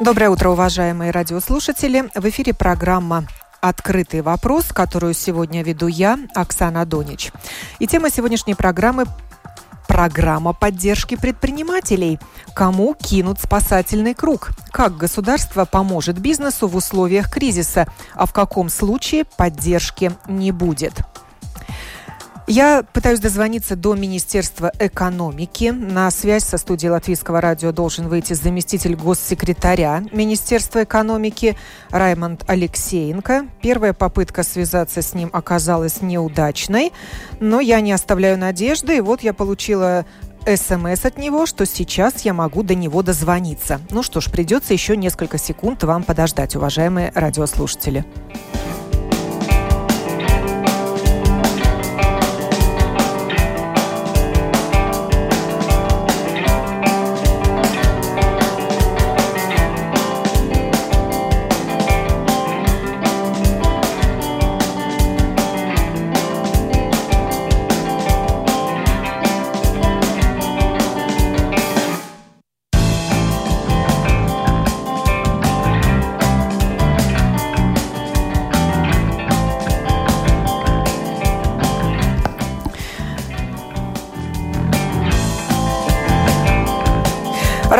Доброе утро, уважаемые радиослушатели. В эфире программа «Открытый вопрос», которую сегодня веду я, Оксана Донич. И тема сегодняшней программы Программа поддержки предпринимателей. Кому кинут спасательный круг? Как государство поможет бизнесу в условиях кризиса? А в каком случае поддержки не будет? Я пытаюсь дозвониться до Министерства экономики. На связь со студией Латвийского радио должен выйти заместитель госсекретаря Министерства экономики Раймонд Алексеенко. Первая попытка связаться с ним оказалась неудачной, но я не оставляю надежды. И вот я получила СМС от него, что сейчас я могу до него дозвониться. Ну что ж, придется еще несколько секунд вам подождать, уважаемые радиослушатели.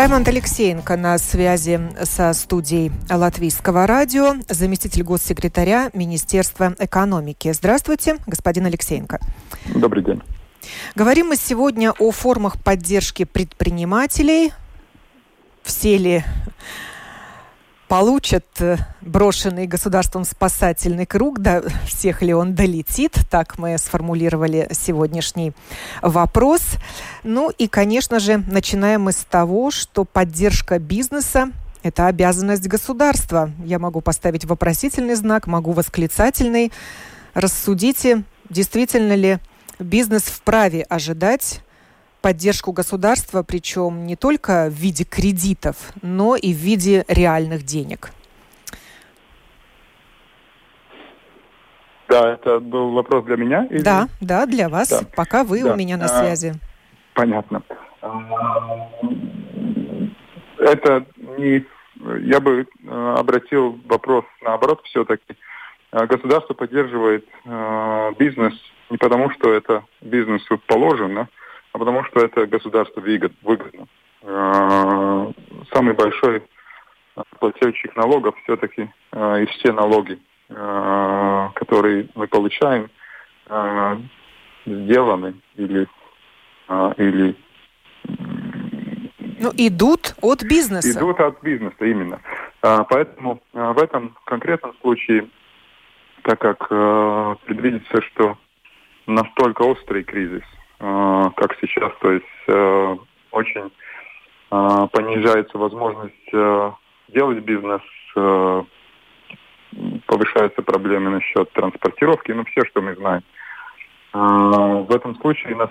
Раймонд Алексеенко на связи со студией Латвийского радио, заместитель госсекретаря Министерства экономики. Здравствуйте, господин Алексеенко. Добрый день. Говорим мы сегодня о формах поддержки предпринимателей. Все ли получат э, брошенный государством спасательный круг, до всех ли он долетит, так мы сформулировали сегодняшний вопрос. Ну и, конечно же, начинаем мы с того, что поддержка бизнеса – это обязанность государства. Я могу поставить вопросительный знак, могу восклицательный. Рассудите, действительно ли бизнес вправе ожидать поддержку государства, причем не только в виде кредитов, но и в виде реальных денег. Да, это был вопрос для меня? Или... Да, да, для вас. Да. Пока вы да. у меня на а, связи. Понятно. Это не... Я бы э, обратил вопрос наоборот все-таки. Э, государство поддерживает бизнес не потому, что это бизнесу положено, а потому что это государство выгодно. А, самый большой плательщик налогов все-таки а, и все налоги, а, которые мы получаем, сделаны или, или ну, идут от бизнеса. Идут от бизнеса, именно. Поэтому в этом конкретном случае, так как предвидится, что настолько острый кризис, как сейчас, то есть э, очень э, понижается возможность делать бизнес, повышаются проблемы насчет транспортировки, ну все, что мы знаем. В этом случае на,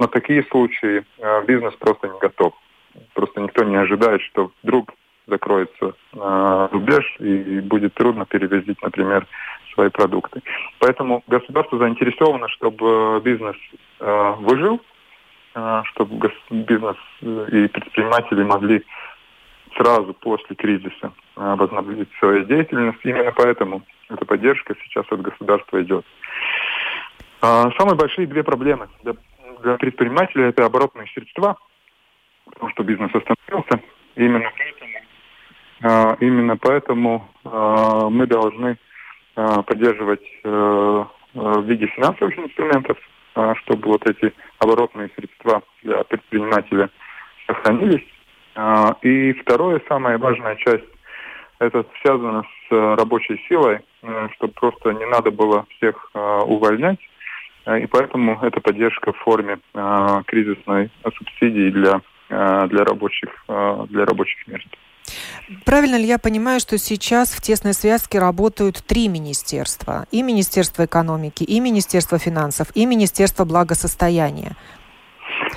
на такие случаи бизнес просто не готов. Просто никто не ожидает, что вдруг закроется рубеж и будет трудно перевозить, например, свои продукты. Поэтому государство заинтересовано, чтобы бизнес э, выжил, э, чтобы бизнес и предприниматели могли сразу после кризиса э, возобновить свою деятельность. Именно поэтому эта поддержка сейчас от государства идет. Э, самые большие две проблемы для, для предпринимателей это оборотные средства, потому что бизнес остановился. Именно поэтому, э, именно поэтому э, мы должны Э, поддерживать э, э, в виде финансовых инструментов, чтобы вот эти оборотные средства для предпринимателя сохранились. И второе, самая важная часть, это связано с рабочей силой, чтобы просто не надо было всех увольнять. И поэтому это поддержка в форме кризисной субсидии для, для, рабочих, для рабочих мест. Правильно ли я понимаю, что сейчас в тесной связке работают три министерства? И Министерство экономики, и Министерство финансов, и Министерство благосостояния.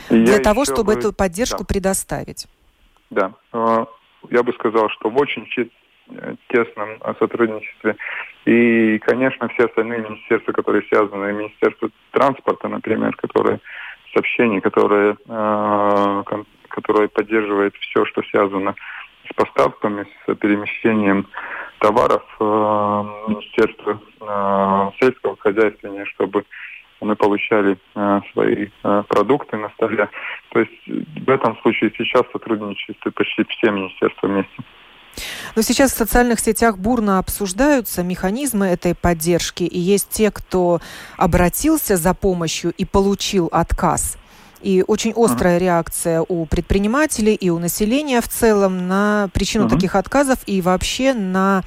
Я для того, чтобы бы... эту поддержку да. предоставить. Да. Э, я бы сказал, что в очень тесном сотрудничестве. И, конечно, все остальные министерства, которые связаны, Министерство транспорта, например, которое сообщений, которое, э, которое поддерживает все, что связано с поставками, с перемещением товаров э, Министерства э, сельского хозяйства, чтобы мы получали э, свои продукты на столе. То есть в этом случае сейчас сотрудничают почти все министерства вместе. Но сейчас в социальных сетях бурно обсуждаются механизмы этой поддержки, и есть те, кто обратился за помощью и получил отказ. И очень острая uh-huh. реакция у предпринимателей и у населения в целом на причину uh-huh. таких отказов и вообще на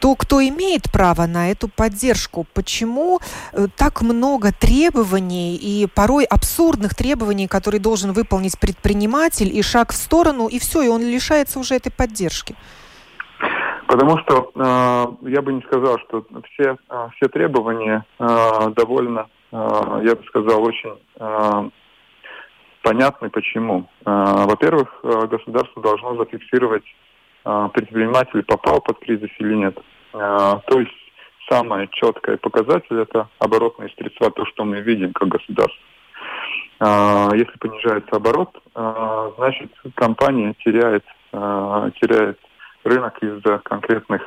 то, кто имеет право на эту поддержку. Почему э, так много требований и порой абсурдных требований, которые должен выполнить предприниматель, и шаг в сторону, и все, и он лишается уже этой поддержки? Потому что э, я бы не сказал, что все, э, все требования э, довольно, э, я бы сказал, очень э, понятны. Почему? Э, во-первых, э, государство должно зафиксировать, э, предприниматель попал под кризис или нет. Э, то есть самый четкий показатель это оборотные средства, то, что мы видим как государство. Если понижается оборот, значит компания теряет, теряет рынок из-за конкретных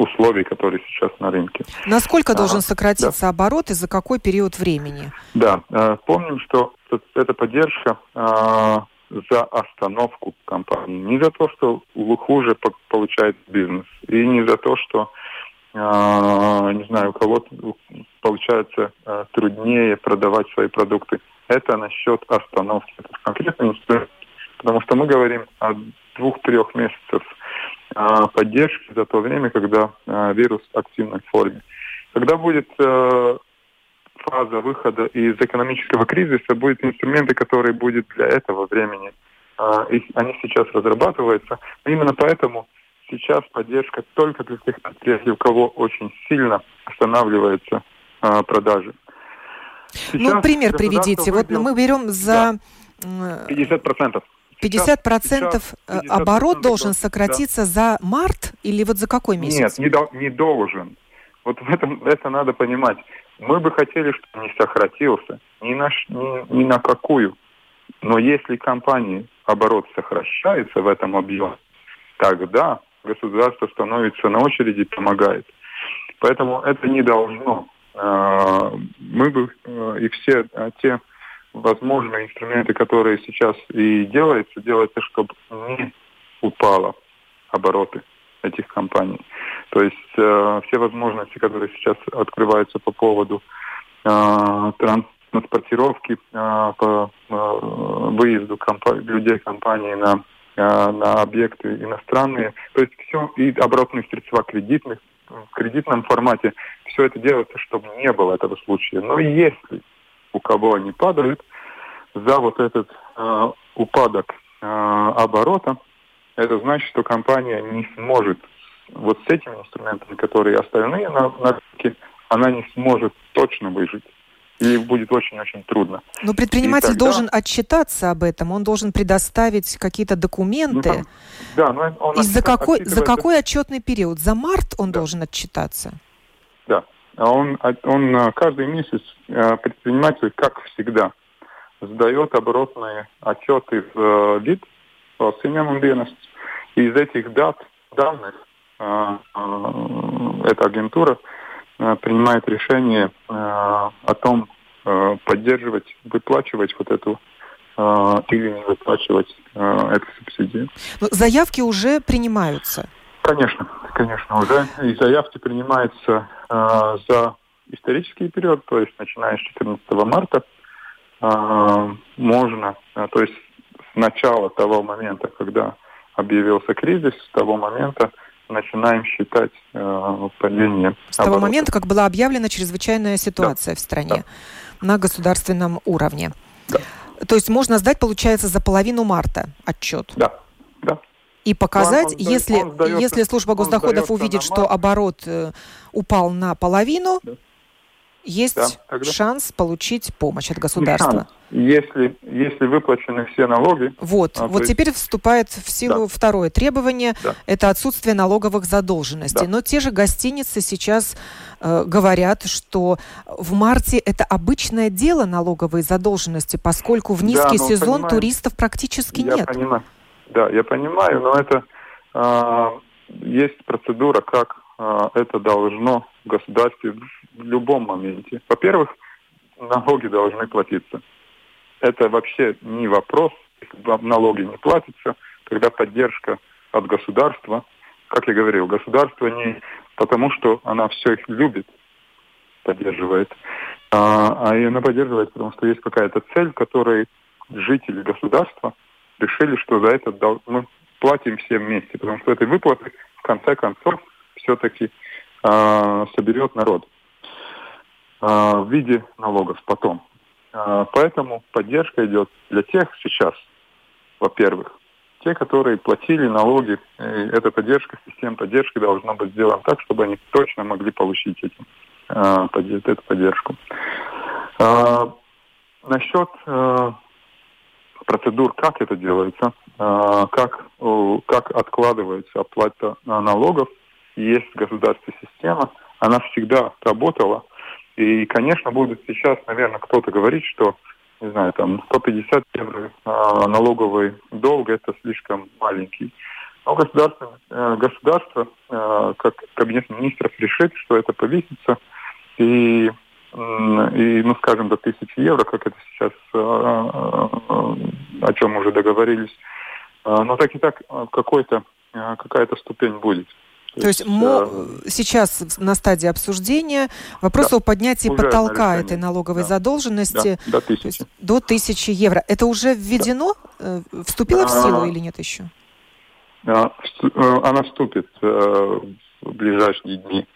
условий, которые сейчас на рынке. Насколько должен а, сократиться да. оборот и за какой период времени? Да, э, помним, что эта поддержка э, за остановку компании, не за то, что хуже получает бизнес, и не за то, что э, не знаю, у кого-то получается труднее продавать свои продукты. Это насчет остановки. Это конкретный инструмент, потому что мы говорим о двух-трех месяцев а, поддержки за то время, когда а, вирус в активной форме. Когда будет э, фаза выхода из экономического кризиса, будут инструменты, которые будут для этого времени. А, они сейчас разрабатываются. именно поэтому сейчас поддержка только для тех предприятий, у кого очень сильно останавливаются продажи. Ну, сейчас ну, пример приведите. Вот мы берем за... Да. 50%. 50 процентов э, оборот должен сократиться да. за март или вот за какой месяц? Нет, не, до, не должен. Вот в этом это надо понимать. Мы бы хотели, чтобы не сократился ни на, ни, ни на какую. Но если компании оборот сокращается в этом объеме, тогда государство становится на очереди и помогает. Поэтому это не должно. Э, мы бы э, и все те возможные инструменты, которые сейчас и делаются, делается, чтобы не упало обороты этих компаний. То есть э, все возможности, которые сейчас открываются по поводу э, транспортировки, э, по э, выезду компа- людей компании на, э, на объекты иностранные, то есть все и оборотные средства кредитных, в кредитном формате, все это делается, чтобы не было этого случая. Но если у кого они падают, за вот этот э, упадок э, оборота, это значит, что компания не сможет вот с этими инструментами, которые остальные на, на рынке, она не сможет точно выжить. И будет очень-очень трудно. Но предприниматель тогда... должен отчитаться об этом, он должен предоставить какие-то документы. Ну, да, но он И за какой, за какой отчетный период? За март он да. должен отчитаться? Да. А он, а он э, каждый месяц э, предприниматель, как всегда, сдает оборотные отчеты в ВИД, в dienests. И из этих дат, данных э, э, эта агентура э, принимает решение о том, поддерживать, выплачивать вот эту или не выплачивать эту субсидию. Но заявки уже принимаются? Конечно, конечно, уже. И заявки принимаются за исторический период, то есть начиная с 14 марта а, можно, а, то есть с начала того момента, когда объявился кризис, с того момента начинаем считать э, падение. С того оборота. момента, как была объявлена чрезвычайная ситуация да. в стране да. на государственном уровне. Да. То есть можно сдать, получается, за половину марта отчет. Да. И показать, он, если, сдается, если служба госдоходов увидит, что оборот э, упал на половину, да есть да, тогда... шанс получить помощь от государства. Если, если выплачены все налоги. Вот, а, вот теперь есть... вступает в силу да. второе требование, да. это отсутствие налоговых задолженностей. Да. Но те же гостиницы сейчас э, говорят, что в марте это обычное дело налоговые задолженности, поскольку в низкий да, сезон понимаю, туристов практически я нет. Понимаю. Да, я понимаю, но это э, есть процедура, как э, это должно в государстве в любом моменте. Во-первых, налоги должны платиться. Это вообще не вопрос, налоги не платятся, когда поддержка от государства, как я говорил, государство не потому, что она все их любит, поддерживает, а, а она поддерживает, потому что есть какая-то цель, которой жители государства решили, что за это мы платим все вместе, потому что этой выплаты в конце концов все-таки э, соберет народ э, в виде налогов потом. Э, поэтому поддержка идет для тех сейчас, во-первых, те, которые платили налоги, эта поддержка, система поддержки должна быть сделана так, чтобы они точно могли получить эти, э, эту поддержку. Э, насчет э, процедур, как это делается, э, как, как откладывается оплата налогов, есть в государстве система, она всегда работала. И, конечно, будет сейчас, наверное, кто-то говорить, что не знаю, там 150 евро а, налоговый долг это слишком маленький. Но государство, э, государство э, как кабинет министров решит, что это повесится, и, и ну, скажем, до тысячи евро, как это сейчас, э, о чем уже договорились. Но так и так какой-то, какая-то ступень будет. То, есть, есть мо... сейчас на стадии обсуждения вопрос да, о поднятии потолка этой налоговой да. задолженности да, до, тысячи. Есть, до тысячи евро. Это уже введено? Да. Э, вступило а, в силу или нет еще? А, она вступит э, в ближайшие дни.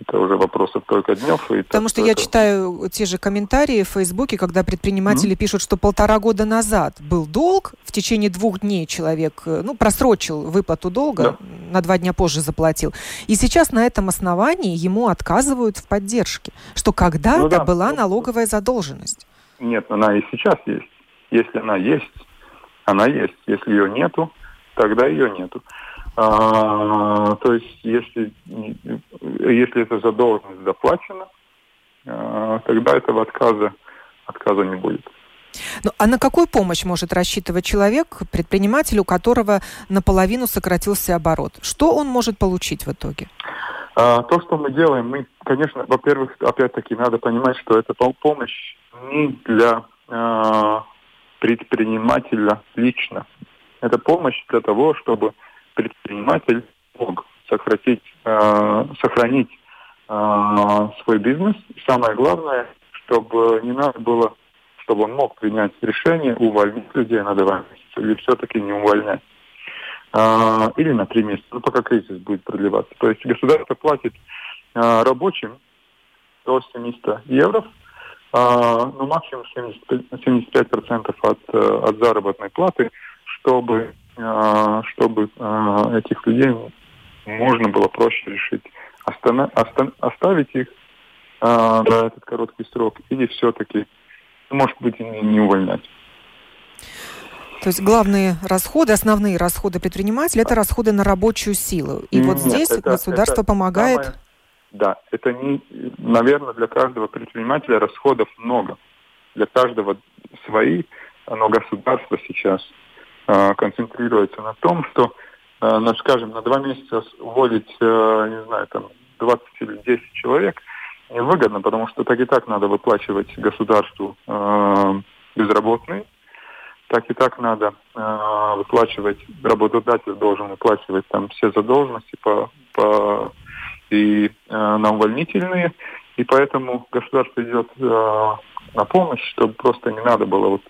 Это уже вопросов только днев. И Потому что я читаю те же комментарии в Фейсбуке, когда предприниматели mm-hmm. пишут, что полтора года назад был долг, в течение двух дней человек э, ну, просрочил выплату долга, да. на два дня позже заплатил. И сейчас на этом основании ему отказывают в поддержке, что когда-то ну, да. была налоговая задолженность. Нет, она и сейчас есть. Если она есть, она есть. Если ее нету, тогда ее нету. А, то есть, если, если эта задолженность заплачена, а, тогда этого отказа, отказа не будет. Ну, а на какую помощь может рассчитывать человек, предприниматель, у которого наполовину сократился оборот? Что он может получить в итоге? А, то, что мы делаем, мы, конечно, во-первых, опять-таки, надо понимать, что это помощь не для а, предпринимателя лично. Это помощь для того, чтобы предприниматель мог сократить, э, сохранить э, свой бизнес. И самое главное, чтобы не надо было, чтобы он мог принять решение увольнить людей на два месяца или все-таки не увольнять. Э, или на три месяца, ну, пока кризис будет продлеваться. То есть государство платит э, рабочим до 700 евро, э, ну, максимум 75%, 75% от, э, от заработной платы, чтобы чтобы а, этих людей можно было проще решить. Остана- оста- оставить их на этот короткий срок или все-таки, может быть, не, не увольнять. То есть главные расходы, основные расходы предпринимателя – это расходы на рабочую силу. И Нет, вот здесь это, государство это помогает. Самое, да, это не, наверное, для каждого предпринимателя расходов много. Для каждого свои, но государство сейчас концентрируется на том, что, э, ну, скажем, на два месяца уволить, э, не знаю, там 20 или 10 человек невыгодно, потому что так и так надо выплачивать государству безработные, так и так надо выплачивать, работодатель должен выплачивать там все задолженности по, по и на увольнительные, и поэтому государство идет на помощь, чтобы просто не надо было вот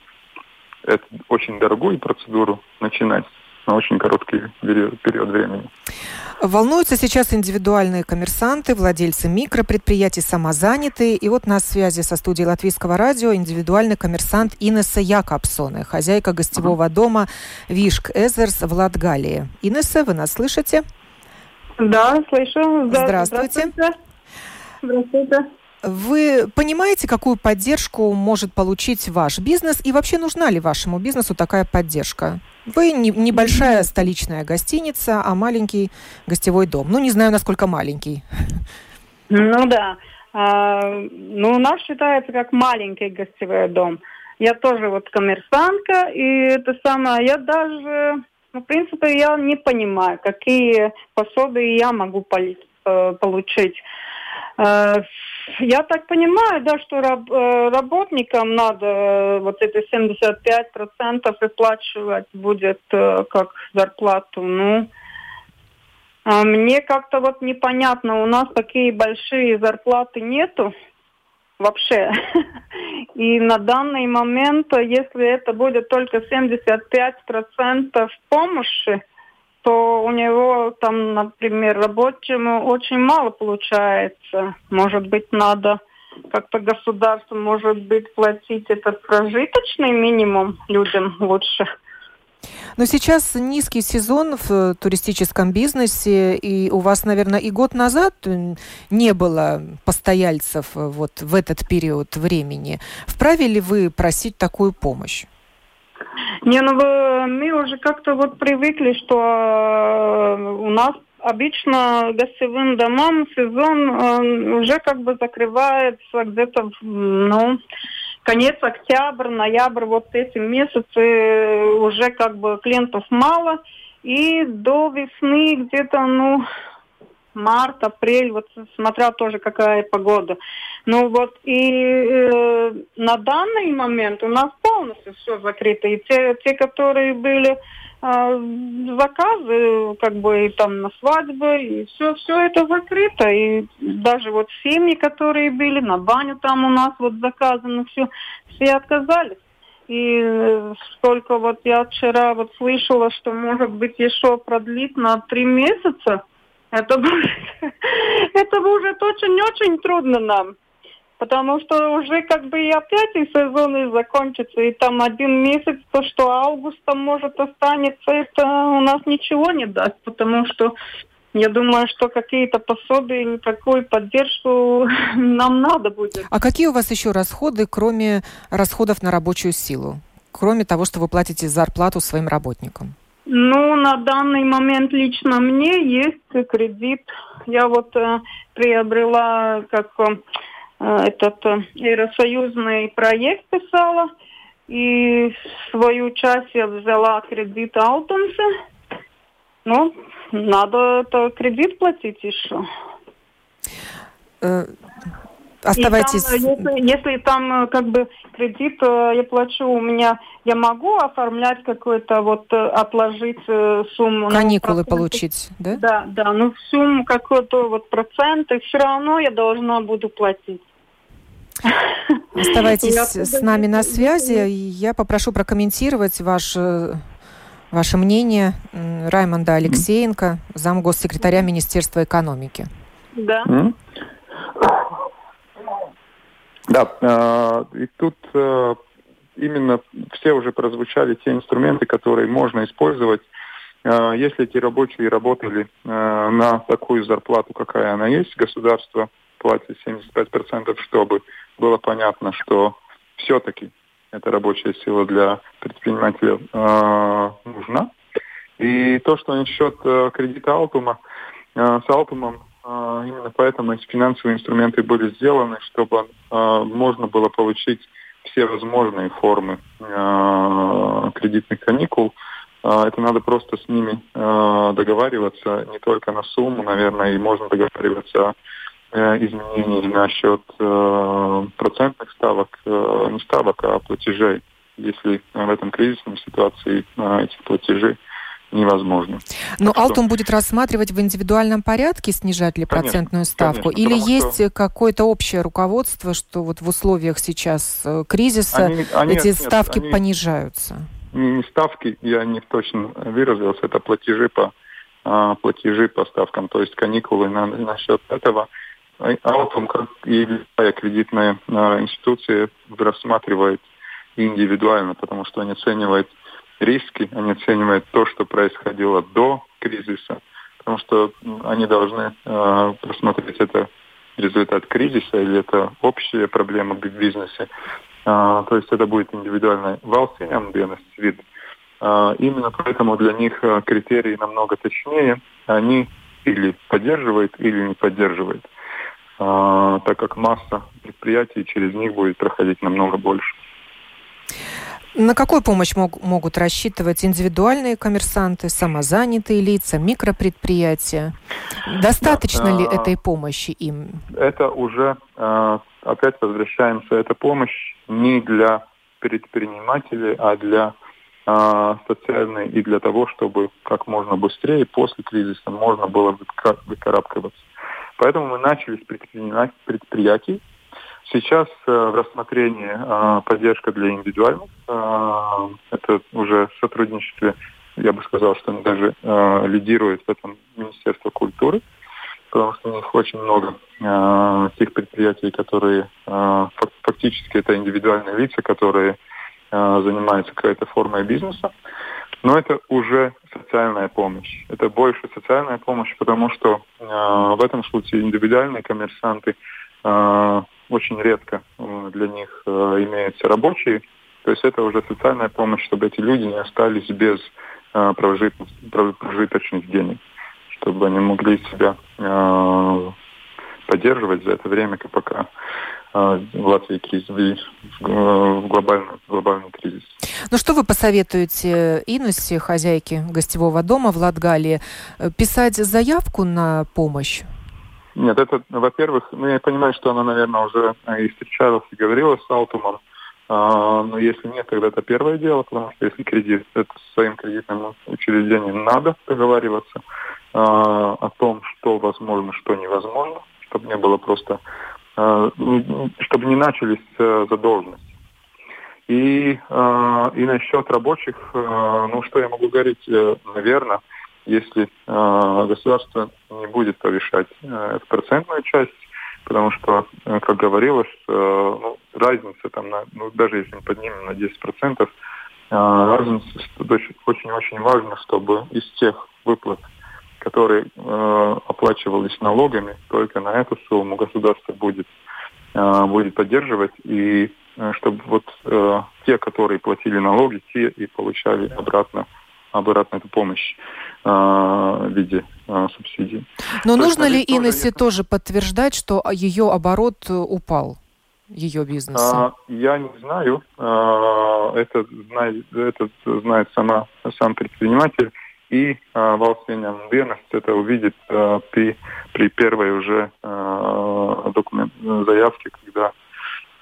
эту очень дорогую процедуру начинать на очень короткий период времени. Волнуются сейчас индивидуальные коммерсанты, владельцы микропредприятий, самозанятые. И вот на связи со студией Латвийского радио индивидуальный коммерсант Инесса Якобсоне, хозяйка гостевого uh-huh. дома Вишк Эзерс в Латгалии. Инесса, вы нас слышите? Да, слышу. Здравствуйте. Здравствуйте. Здравствуйте. Вы понимаете, какую поддержку может получить ваш бизнес и вообще нужна ли вашему бизнесу такая поддержка? Вы не, небольшая столичная гостиница, а маленький гостевой дом. Ну, не знаю, насколько маленький. Ну да. А, ну, у нас считается как маленький гостевой дом. Я тоже вот коммерсантка, и это самое, я даже Ну, в принципе, я не понимаю, какие пособия я могу э, получить. Э, я так понимаю, да, что раб, э, работникам надо вот эти 75% выплачивать будет как зарплату. Ну, а мне как-то вот непонятно, у нас такие большие зарплаты нету вообще. И на данный момент, если это будет только 75% помощи, то у него там, например, рабочему очень мало получается. Может быть, надо как-то государство, может быть, платить этот прожиточный минимум людям лучше. Но сейчас низкий сезон в э, туристическом бизнесе, и у вас, наверное, и год назад э, не было постояльцев э, вот в этот период времени. Вправе ли вы просить такую помощь? Не, ну мы уже как-то вот привыкли, что у нас обычно гостевым домам сезон уже как бы закрывается где-то, ну, конец октябрь, ноябрь, вот эти месяцы уже как бы клиентов мало. И до весны где-то, ну, март, апрель, вот смотря тоже какая погода. Ну вот и э, на данный момент у нас полностью все закрыто. И те, те которые были а, заказы, как бы и там на свадьбы, и все, все это закрыто. И даже вот семьи, которые были, на баню там у нас вот заказано, все, все отказались. И э, сколько вот я вчера вот слышала, что может быть еще продлить на три месяца, это будет, это будет очень-очень трудно нам потому что уже как бы и опять и сезон и закончится, и там один месяц, то, что августа может останется, это у нас ничего не даст, потому что я думаю, что какие-то пособия или такую поддержку нам надо будет. А какие у вас еще расходы, кроме расходов на рабочую силу? Кроме того, что вы платите зарплату своим работникам? Ну, на данный момент лично мне есть кредит. Я вот э, приобрела как э, Э, этот э, аэросоюзный проект писала, и свою часть я взяла кредит Алтонса. Ну, надо это кредит платить еще. Э, оставайтесь. там, если, если там как бы кредит я плачу, у меня я могу оформлять какой-то вот отложить сумму. Ну, Каникулы ну, получить, да? Да, да, ну сумму какой-то вот процент, и все равно я должна буду платить. Оставайтесь с нами на связи. Я попрошу прокомментировать ваш Ваше мнение Раймонда Алексеенко, зам госсекретаря Министерства экономики. Да. Да, э, и тут э, именно все уже прозвучали те инструменты, которые можно использовать, э, если эти рабочие работали на такую зарплату, какая она есть, государство платит 75%, чтобы было понятно, что все-таки эта рабочая сила для предпринимателя нужна. И то, что насчет кредита Алтума, с Алтумом именно поэтому эти финансовые инструменты были сделаны, чтобы э, можно было получить все возможные формы э, кредитных каникул. Это надо просто с ними договариваться не только на сумму, наверное, и можно договариваться Э, изменений насчет процентных ставок, не ставок, а платежей, если в этом кризисном ситуации эти платежи невозможно. Но так Алтум что... будет рассматривать в индивидуальном порядке, снижать ли конечно, процентную ставку? Конечно, Или есть что... какое-то общее руководство, что вот в условиях сейчас э, кризиса они, они, эти нет, ставки они, понижаются? Не, не ставки, я не точно выразился, это платежи по а, платежи по ставкам, то есть каникулы на, на счет этого. Алтум, как и любая кредитная а, институция, рассматривает индивидуально, потому что они оценивают риски, они оценивают то, что происходило до кризиса, потому что они должны э, просмотреть это результат кризиса или это общая проблема в бизнесе. Э, то есть это будет индивидуальный valstiem dienas вид. Э, именно поэтому для них критерии намного точнее. Они или поддерживают, или не поддерживают. А, так как масса предприятий через них будет проходить намного больше. На какую помощь мог, могут рассчитывать индивидуальные коммерсанты, самозанятые лица, микропредприятия? Достаточно Нет, ли а, этой помощи им? Это уже, а, опять возвращаемся, эта помощь не для предпринимателей, а для а, социальной и для того, чтобы как можно быстрее после кризиса можно было выкарабкиваться. Поэтому мы начали с предприятий, Сейчас э, в рассмотрении э, поддержка для индивидуальных. Э, это уже в сотрудничестве, я бы сказал, что они даже э, лидирует в этом Министерство культуры, потому что у них очень много тех предприятий, которые фактически это индивидуальные лица, которые занимаются какой-то формой бизнеса. Но это уже социальная помощь. Это больше социальная помощь, потому что э, в этом случае индивидуальные коммерсанты очень редко э, для них э, имеются рабочие. То есть это уже социальная помощь, чтобы эти люди не остались без э, прожиточных денег, чтобы они могли себя поддерживать за это время, пока в Латвии кризис, в глобальный, глобальный кризис. Ну что вы посоветуете Инусе, хозяйке гостевого дома в Латгалии, писать заявку на помощь? Нет, это, во-первых, ну, я понимаю, что она, наверное, уже и встречалась, и говорила с Алтумом, а, но если нет, тогда это первое дело, потому что если кредит, это с своим кредитным учреждением надо договариваться а, о том, что возможно, что невозможно, чтобы не было просто, а, чтобы не начались а, задолженности. И, и насчет рабочих, а, ну что я могу говорить, э, наверное, если э, государство не будет повышать э, эту процентную часть, потому что, э, как говорилось, э, ну, разница там, на, ну, даже если мы поднимем на 10%, э, разница очень-очень важно, чтобы из тех выплат, которые э, оплачивались налогами, только на эту сумму государство будет, э, будет поддерживать, и э, чтобы вот э, те, которые платили налоги, те и получали обратно обратно эту помощь э, в виде э, субсидий. Но То нужно ли Инессе тоже, тоже подтверждать, что ее оборот э, упал? ее бизнеса? А, я не знаю. А, это, знает, это знает сама, сам предприниматель. И а, Валсвенян Dienas это увидит а, при, при первой уже а, документ, заявке, когда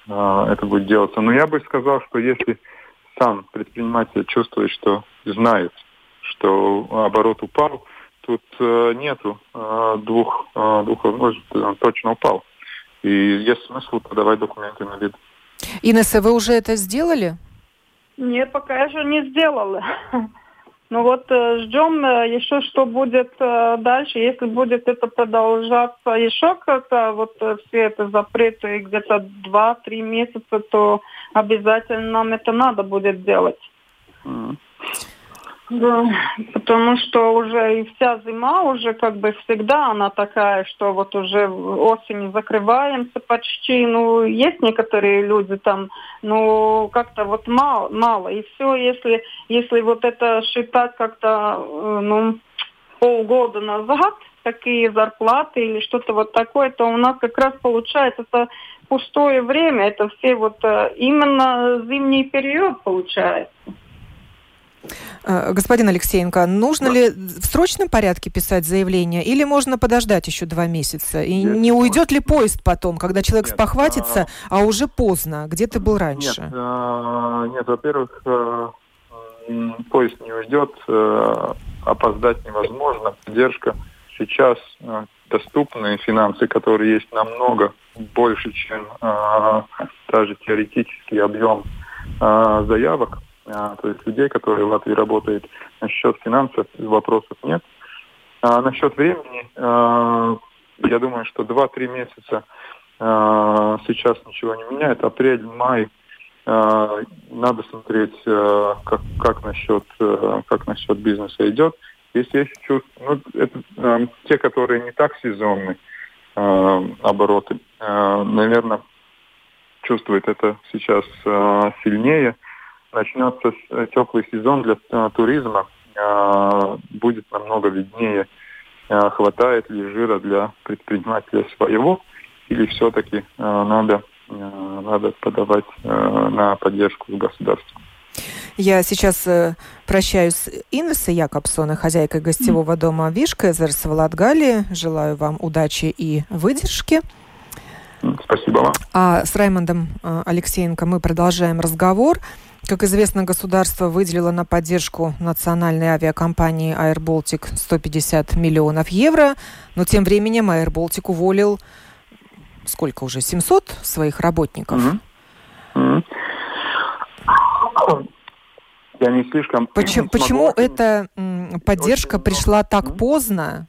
а, это будет делаться. Но я бы сказал, что если сам предприниматель чувствует, что знает, что оборот упал, тут э, нету э, двух, э, двух возможностей, он точно упал. И есть смысл подавать документы на вид. Инесса, вы уже это сделали? Нет, пока еще не сделала. Ну вот э, ждем э, еще, что будет э, дальше. Если будет это продолжаться еще как-то, вот все это запреты где-то 2-3 месяца, то обязательно нам это надо будет делать. Да, потому что уже и вся зима уже как бы всегда она такая, что вот уже осенью закрываемся почти. Ну, есть некоторые люди там, ну, как-то вот мало, мало. И все, если, если вот это считать как-то, э, ну, полгода назад, такие зарплаты или что-то вот такое, то у нас как раз получается это пустое время, это все вот э, именно зимний период получается. Э, господин Алексеенко, нужно да. ли в срочном порядке писать заявление или можно подождать еще два месяца? И нет, не уйдет ли поезд потом, когда человек нет, спохватится, а, а уже поздно? Где ты был раньше? Нет, а, нет во-первых, а, поезд не уйдет, а, опоздать невозможно. Поддержка сейчас доступные финансы, которые есть намного больше, чем даже теоретический объем заявок а, то есть людей, которые в Латвии работают. Насчет финансов вопросов нет. А насчет времени, а, я думаю, что 2-3 месяца а, сейчас ничего не меняет. Апрель, май, а, надо смотреть, а, как, как, насчет, а, как насчет бизнеса идет. Если есть чувство, ну, это а, те, которые не так сезонные а, обороты, а, наверное, чувствуют это сейчас а, сильнее – начнется э, теплый сезон для э, туризма, э, будет намного виднее, хватает ли жира для предпринимателя своего, или все-таки надо, надо подавать на поддержку государства. Я сейчас прощаюсь с Инессой Якобсоной, хозяйкой гостевого дома Вишка из Латгалии. Желаю вам удачи и выдержки. Спасибо вам. А с Раймондом Алексеенко мы продолжаем разговор. Как известно, государство выделило на поддержку национальной авиакомпании Air Baltic 150 миллионов евро, но тем временем Air Baltic уволил сколько уже, 700 своих работников? Mm-hmm. Mm-hmm. Я не слишком... Почему, не почему эта поддержка Очень пришла так поздно,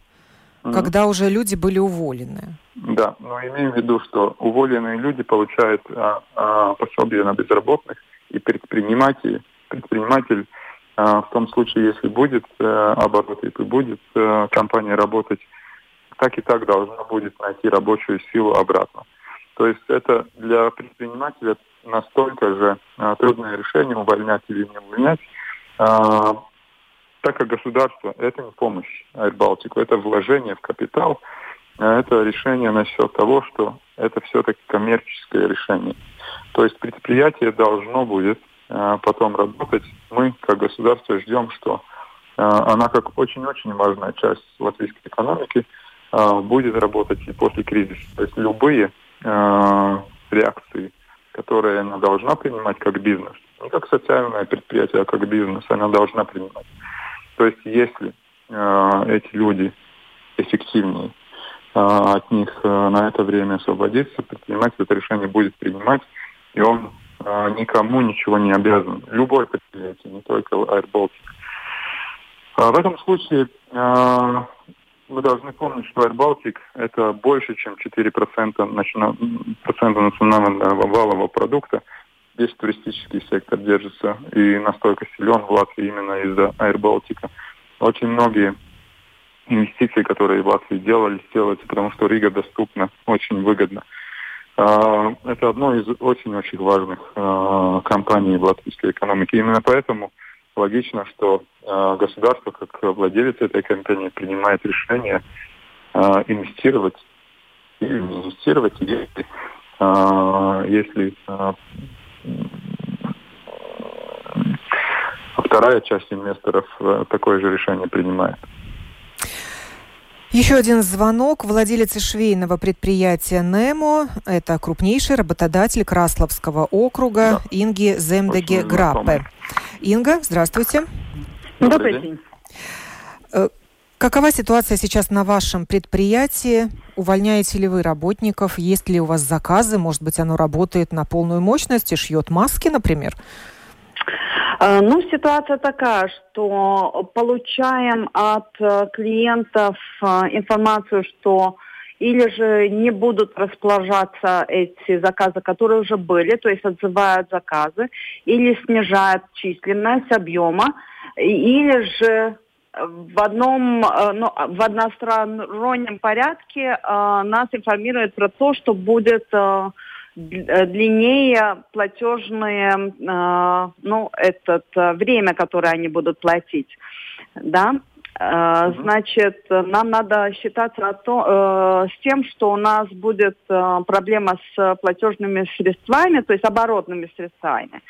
mm-hmm. когда уже люди были уволены? Да, но имеем в виду, что уволенные люди получают а, а, пособие на безработных, и предприниматель, предприниматель а, в том случае, если будет а, оборот и будет а, компания работать, так и так должна будет найти рабочую силу обратно. То есть это для предпринимателя настолько же а, трудное решение увольнять или не увольнять, а, так как государство это не помощь Аэробалтику, это вложение в капитал, это решение насчет того, что это все-таки коммерческое решение. То есть предприятие должно будет э, потом работать. Мы, как государство, ждем, что э, она как очень-очень важная часть латвийской экономики будет работать и после кризиса. То есть любые реакции, которые она должна принимать как бизнес, не как социальное предприятие, а как бизнес, она должна принимать. То есть если эти люди эффективнее, от них э, на это время освободиться, предприниматель это решение будет принимать и он э, никому ничего не обязан. Любой предприятие, не только Air Baltic. А в этом случае мы должны помнить, что Air Baltic это больше, чем 4% начина... процента национального валового продукта. Весь туристический сектор держится и настолько силен в Латвии именно из-за Air Baltic. Очень многие инвестиции, которые в Латвии делали, делаются, потому что Рига доступна очень выгодно. А, это одно из очень-очень важных а, компаний в латвийской экономике. Именно поэтому логично, что а, государство, как владелец этой компании, принимает решение инвестировать или не инвестировать, если, если вторая часть инвесторов такое же решение принимает. Еще один звонок. Владелец швейного предприятия «Немо» – это крупнейший работодатель Красловского округа да. Инги Земдеге Граппе. Инга, здравствуйте. Добрый день. Э, какова ситуация сейчас на вашем предприятии? Увольняете ли вы работников? Есть ли у вас заказы? Может быть, оно работает на полную мощность и шьет маски, например? Э, ну, ситуация такая, что получаем от э, клиентов э, информацию, что или же не будут расположаться эти заказы, которые уже были, то есть отзывают заказы, или снижают численность объема, или же в одном, ну, в одностороннем порядке нас информируют про то, что будет Э, длиннее платежные, э, ну, этот, э, время, которое они будут платить, да, Значит, нам надо считаться о том, с тем, что у нас будет проблема с платежными средствами, то есть оборотными средствами.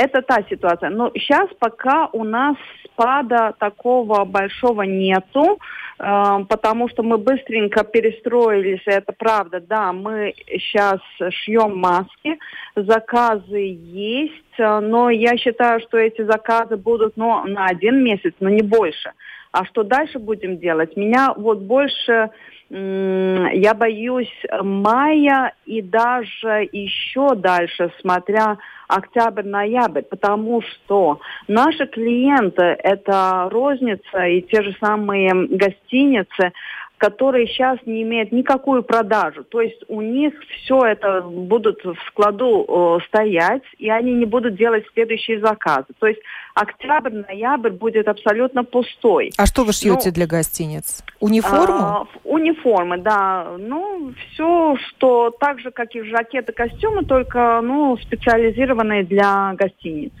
Это та ситуация. Но сейчас пока у нас спада такого большого нету, э, потому что мы быстренько перестроились, это правда, да, мы сейчас шьем маски, заказы есть, но я считаю, что эти заказы будут ну, на один месяц, но не больше. А что дальше будем делать? Меня вот больше я боюсь мая и даже еще дальше, смотря октябрь-ноябрь, потому что наши клиенты – это розница и те же самые гостиницы, которые сейчас не имеют никакую продажу. То есть у них все это будут в складу э, стоять, и они не будут делать следующие заказы. То есть октябрь, ноябрь будет абсолютно пустой. А что вы шьете ну, для гостиниц? Униформу? А, униформы, да. Ну, все, что так же, как и жакеты, костюмы, только ну, специализированные для гостиниц.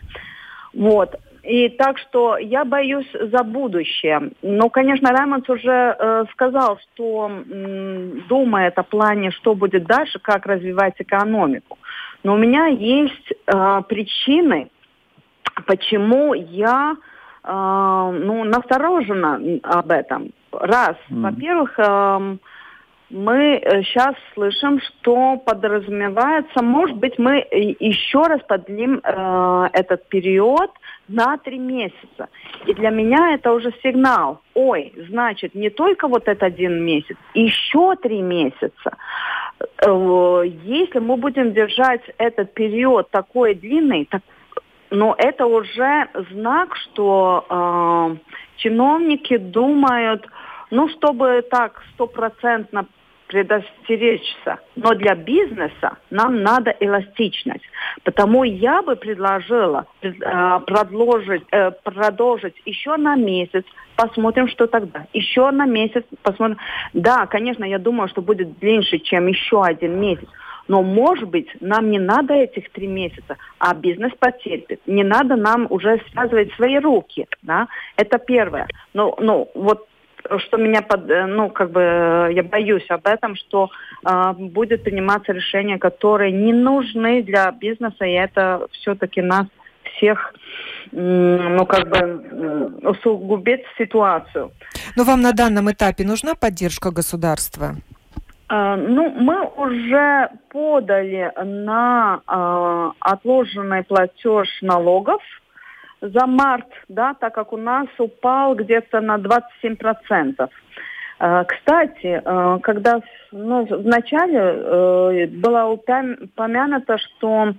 Вот. И так что я боюсь за будущее. Но, конечно, Раймондс уже э, сказал, что э, думает о плане, что будет дальше, как развивать экономику. Но у меня есть э, причины, почему я э, ну, насторожена об этом. Раз, mm. во-первых, э, мы сейчас слышим, что подразумевается, может быть, мы еще раз подлим э, этот период на три месяца. И для меня это уже сигнал. Ой, значит, не только вот этот один месяц, еще три месяца. Э, если мы будем держать этот период такой длинный, так, но это уже знак, что э, чиновники думают, ну, чтобы так стопроцентно предостеречься. Но для бизнеса нам надо эластичность. Потому я бы предложила э, продолжить, э, продолжить еще на месяц, посмотрим, что тогда. Еще на месяц посмотрим. Да, конечно, я думаю, что будет длиннее, чем еще один месяц. Но, может быть, нам не надо этих три месяца, а бизнес потерпит. Не надо нам уже связывать свои руки. Да? Это первое. Но, но вот что меня под, э, ну, как бы, э, я боюсь об этом, что э, будет приниматься решения, которые не нужны для бизнеса, и это все-таки нас всех, ну, как бы, усугубит ситуацию. Но вам на данном этапе нужна поддержка государства? Uh, ну, мы уже подали на uh, отложенный платеж налогов за март, да, так как у нас упал где-то на 27%. Э, кстати, э, когда ну, в начале э, было упомянуто, что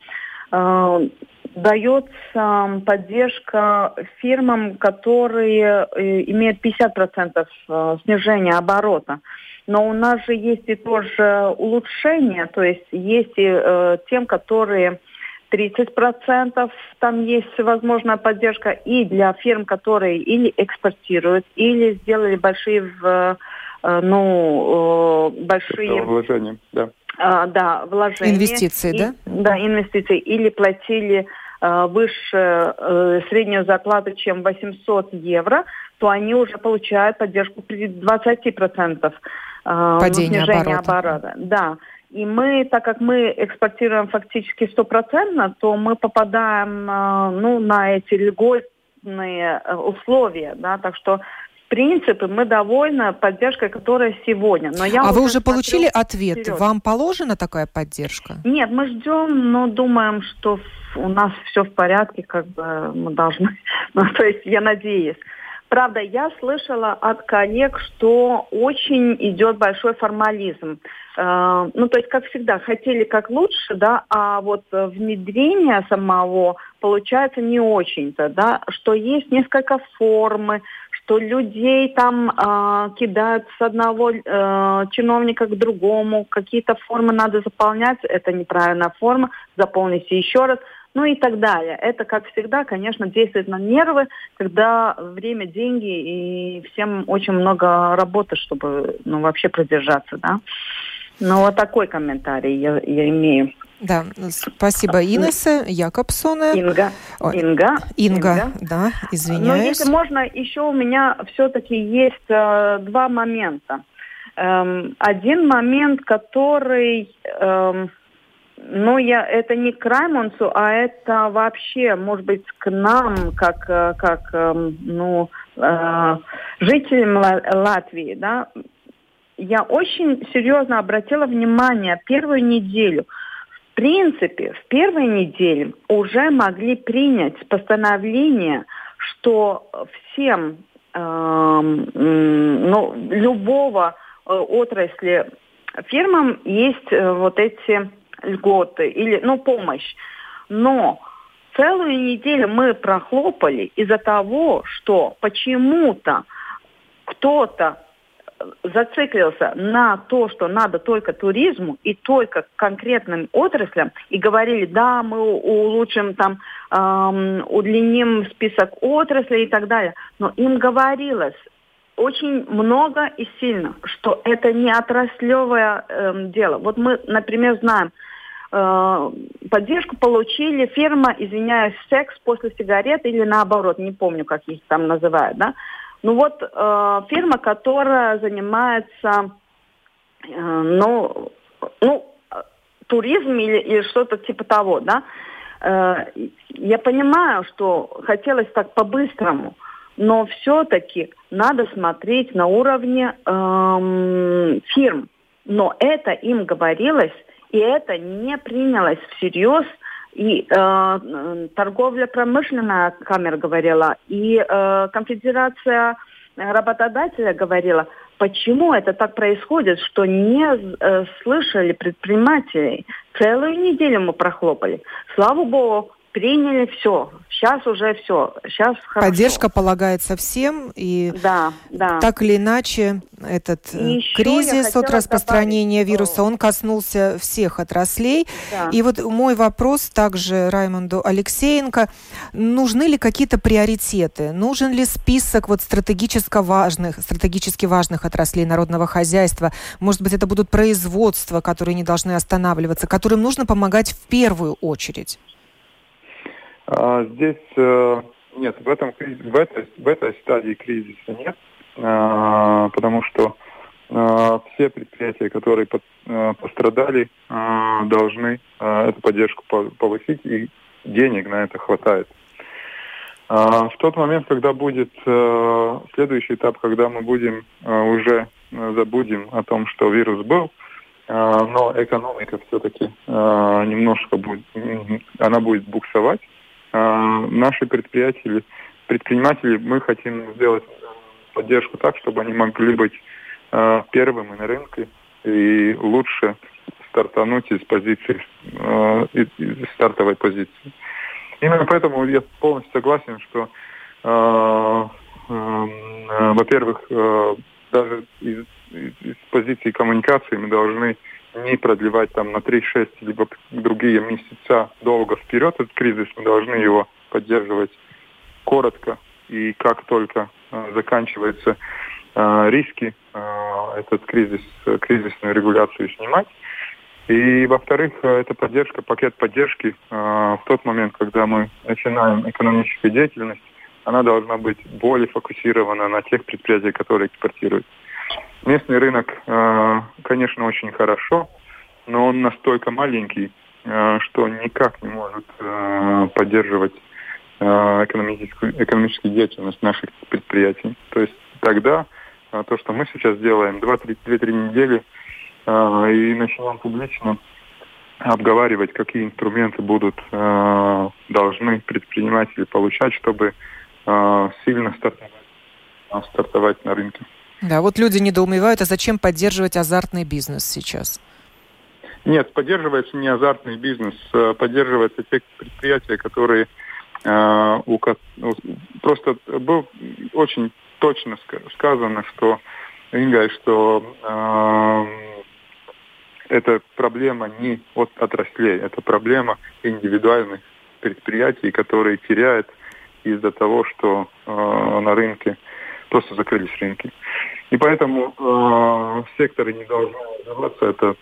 дается поддержка фирмам, которые имеют 50% снижения оборота. Но у нас же есть и тоже улучшение, то есть есть и тем, которые 30% там есть возможная поддержка и для фирм, которые или экспортируют, или сделали большие, в, э, ну, э, большие... Вложения, да. А, да, вложения. Инвестиции, и, да? Да, инвестиции. Или платили э, выше э, среднюю зарплату, чем 800 евро, то они уже получают поддержку при 20% э, Падение снижения оборота. оборота. Да. И мы, так как мы экспортируем фактически стопроцентно, то мы попадаем э, ну, на эти льготные э, условия. Да? Так что в принципе, мы довольны поддержкой, которая сегодня. Но я а вы уже получили ответ? Вперед. Вам положена такая поддержка? Нет, мы ждем, но думаем, что у нас все в порядке, как бы мы должны. Ну, то есть я надеюсь. Правда, я слышала от коллег, что очень идет большой формализм. Э, ну, то есть, как всегда, хотели как лучше, да, а вот внедрение самого получается не очень-то, да, что есть несколько формы, что людей там э, кидают с одного э, чиновника к другому, какие-то формы надо заполнять, это неправильная форма, заполните еще раз ну и так далее. Это, как всегда, конечно, действует на нервы, когда время, деньги и всем очень много работы, чтобы ну, вообще продержаться, да. Ну, вот такой комментарий я, я имею. Да, спасибо Инессе Якобсоне. Инга. Инга. Инга, Инга. да, извиняюсь. Но если можно, еще у меня все-таки есть э, два момента. Эм, один момент, который... Эм, ну, я, это не к Раймонсу, а это вообще, может быть, к нам, как, э, как эм, ну, э, жителям Латвии, да. Я очень серьезно обратила внимание первую неделю. В принципе, в первой неделе уже могли принять постановление, что всем, э, ну, любого э, отрасли фирмам есть э, вот эти льготы или, ну, помощь. Но целую неделю мы прохлопали из-за того, что почему-то кто-то зациклился на то, что надо только туризму и только конкретным отраслям, и говорили, да, мы улучшим там, эм, удлиним список отраслей и так далее. Но им говорилось, очень много и сильно, что это не отраслевое э, дело. Вот мы, например, знаем, э, поддержку получили фирма, извиняюсь, секс после сигарет или наоборот, не помню, как их там называют, да. Ну вот э, фирма, которая занимается, э, ну, ну, туризм или, или что-то типа того, да. Э, я понимаю, что хотелось так по-быстрому, но все-таки надо смотреть на уровне эм, фирм. Но это им говорилось, и это не принялось всерьез. И э, торговля промышленная камера говорила, и э, конфедерация работодателя говорила, почему это так происходит, что не э, слышали предпринимателей. Целую неделю мы прохлопали. Слава богу, приняли все. Сейчас уже все. Сейчас хорошо. Поддержка полагается всем, и да, да. так или иначе этот э, и кризис от распространения добавить, вируса, он коснулся всех отраслей. Да. И вот мой вопрос также Раймонду Алексеенко. Нужны ли какие-то приоритеты? Нужен ли список вот стратегически важных, стратегически важных отраслей народного хозяйства? Может быть, это будут производства, которые не должны останавливаться, которым нужно помогать в первую очередь? А, здесь э, нет, в, этом, в, этой, в этой стадии кризиса нет, а, потому что а, все предприятия, которые пострадали, должны эту поддержку повысить, и денег на это хватает. В тот момент, когда будет э, следующий этап, когда мы будем э, уже забудем о том, что вирус был, но экономика все-таки немножко будет, она будет буксовать, а, наши предприятия, предприниматели, мы хотим сделать поддержку так, чтобы они могли быть а, первыми на рынке и лучше стартануть из позиции, а, из стартовой позиции. Именно поэтому я полностью согласен, что, во-первых, даже из, из позиции коммуникации мы должны не продлевать там на 3-6 либо другие месяца долго вперед этот кризис, мы должны его поддерживать коротко и как только э, заканчиваются э, риски, э, этот кризис, кризисную регуляцию снимать. И, во-вторых, э, это поддержка, пакет поддержки э, в тот момент, когда мы начинаем экономическую деятельность, она должна быть более фокусирована на тех предприятиях, которые экспортируют. Местный рынок, э, конечно, очень хорошо, но он настолько маленький, э, что никак не может э, поддерживать экономическую, экономическую деятельность наших предприятий. То есть тогда то, что мы сейчас делаем, 2-3 недели, и начнем публично обговаривать, какие инструменты будут должны предприниматели получать, чтобы сильно стартовать, стартовать на рынке. Да, вот люди недоумевают, а зачем поддерживать азартный бизнес сейчас? Нет, поддерживается не азартный бизнес, а поддерживаются те предприятия, которые э, у, просто был очень точно сказано, что Инга, что э, это проблема не от отраслей, это проблема индивидуальных предприятий, которые теряют из-за того, что э, на рынке просто закрылись рынки. И поэтому э, секторы не должны развиваться. Это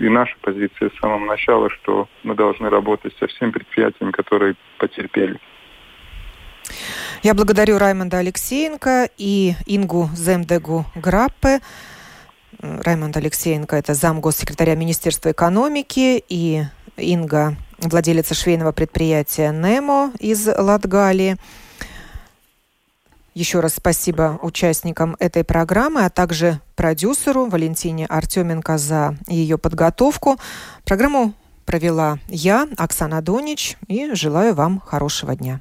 и наша позиция с самого начала, что мы должны работать со всеми предприятиями, которые потерпели. Я благодарю Раймонда Алексеенко и Ингу Земдегу Граппе. Раймонд Алексеенко – это зам госсекретаря Министерства экономики, и Инга – владелица швейного предприятия «Немо» из Латгалии. Еще раз спасибо участникам этой программы, а также продюсеру Валентине Артеменко за ее подготовку. Программу провела я, Оксана Донич, и желаю вам хорошего дня.